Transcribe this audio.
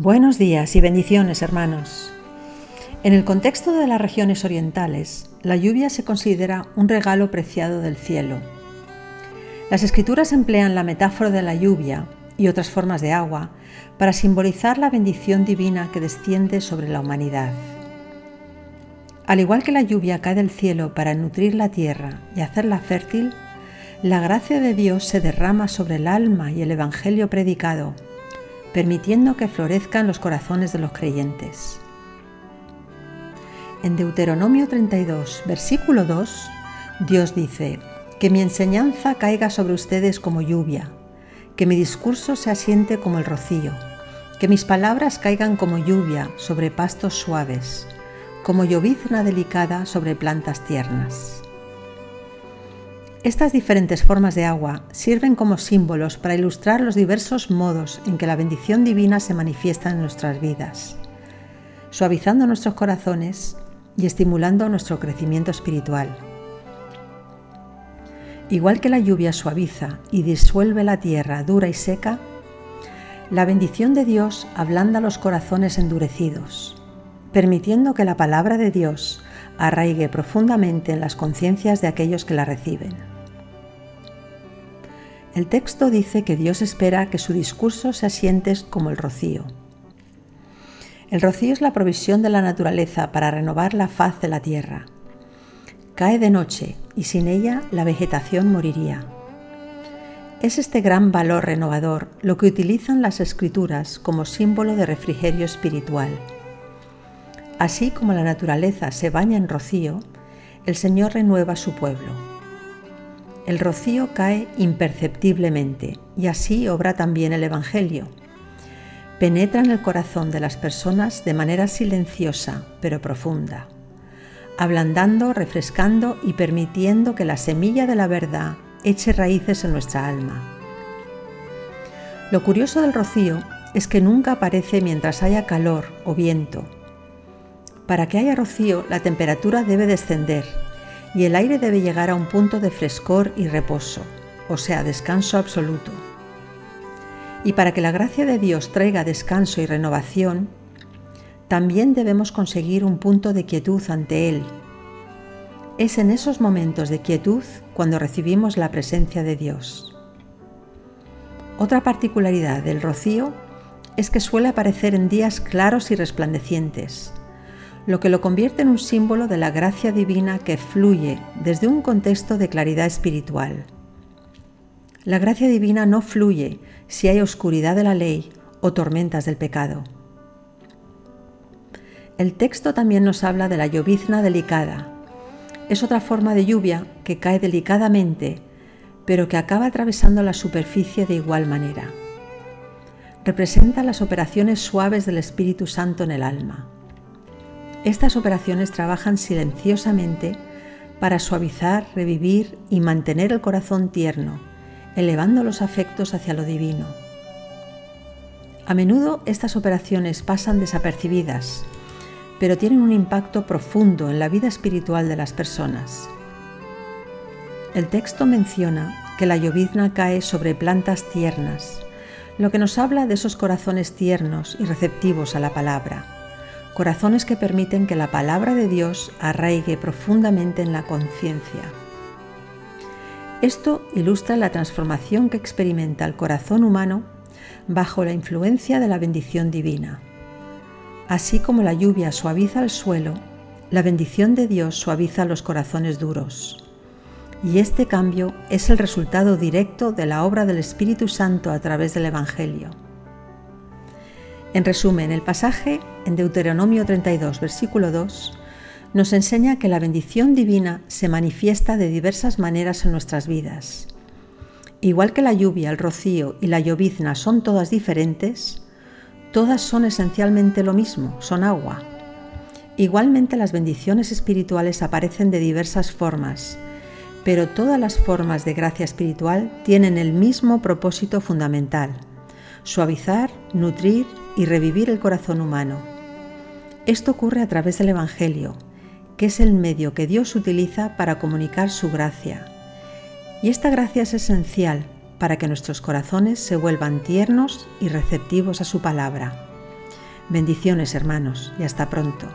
Buenos días y bendiciones, hermanos. En el contexto de las regiones orientales, la lluvia se considera un regalo preciado del cielo. Las escrituras emplean la metáfora de la lluvia y otras formas de agua para simbolizar la bendición divina que desciende sobre la humanidad. Al igual que la lluvia cae del cielo para nutrir la tierra y hacerla fértil, la gracia de Dios se derrama sobre el alma y el Evangelio predicado permitiendo que florezcan los corazones de los creyentes. En Deuteronomio 32, versículo 2, Dios dice, que mi enseñanza caiga sobre ustedes como lluvia, que mi discurso se asiente como el rocío, que mis palabras caigan como lluvia sobre pastos suaves, como llovizna delicada sobre plantas tiernas. Estas diferentes formas de agua sirven como símbolos para ilustrar los diversos modos en que la bendición divina se manifiesta en nuestras vidas, suavizando nuestros corazones y estimulando nuestro crecimiento espiritual. Igual que la lluvia suaviza y disuelve la tierra dura y seca, la bendición de Dios ablanda los corazones endurecidos, permitiendo que la palabra de Dios arraigue profundamente en las conciencias de aquellos que la reciben. El texto dice que Dios espera que su discurso se asiente como el rocío. El rocío es la provisión de la naturaleza para renovar la faz de la tierra. Cae de noche y sin ella la vegetación moriría. Es este gran valor renovador lo que utilizan las escrituras como símbolo de refrigerio espiritual. Así como la naturaleza se baña en rocío, el Señor renueva su pueblo el rocío cae imperceptiblemente y así obra también el Evangelio. Penetra en el corazón de las personas de manera silenciosa pero profunda, ablandando, refrescando y permitiendo que la semilla de la verdad eche raíces en nuestra alma. Lo curioso del rocío es que nunca aparece mientras haya calor o viento. Para que haya rocío, la temperatura debe descender y el aire debe llegar a un punto de frescor y reposo, o sea, descanso absoluto. Y para que la gracia de Dios traiga descanso y renovación, también debemos conseguir un punto de quietud ante Él. Es en esos momentos de quietud cuando recibimos la presencia de Dios. Otra particularidad del rocío es que suele aparecer en días claros y resplandecientes, lo que lo convierte en un símbolo de la gracia divina que fluye desde un contexto de claridad espiritual. La gracia divina no fluye si hay oscuridad de la ley o tormentas del pecado. El texto también nos habla de la llovizna delicada. Es otra forma de lluvia que cae delicadamente, pero que acaba atravesando la superficie de igual manera. Representa las operaciones suaves del Espíritu Santo en el alma. Estas operaciones trabajan silenciosamente para suavizar, revivir y mantener el corazón tierno, elevando los afectos hacia lo divino. A menudo estas operaciones pasan desapercibidas, pero tienen un impacto profundo en la vida espiritual de las personas. El texto menciona que la llovizna cae sobre plantas tiernas, lo que nos habla de esos corazones tiernos y receptivos a la palabra corazones que permiten que la palabra de Dios arraigue profundamente en la conciencia. Esto ilustra la transformación que experimenta el corazón humano bajo la influencia de la bendición divina. Así como la lluvia suaviza el suelo, la bendición de Dios suaviza los corazones duros. Y este cambio es el resultado directo de la obra del Espíritu Santo a través del Evangelio. En resumen, el pasaje en Deuteronomio 32, versículo 2, nos enseña que la bendición divina se manifiesta de diversas maneras en nuestras vidas. Igual que la lluvia, el rocío y la llovizna son todas diferentes, todas son esencialmente lo mismo, son agua. Igualmente las bendiciones espirituales aparecen de diversas formas, pero todas las formas de gracia espiritual tienen el mismo propósito fundamental, suavizar, nutrir y revivir el corazón humano. Esto ocurre a través del Evangelio, que es el medio que Dios utiliza para comunicar su gracia. Y esta gracia es esencial para que nuestros corazones se vuelvan tiernos y receptivos a su palabra. Bendiciones hermanos y hasta pronto.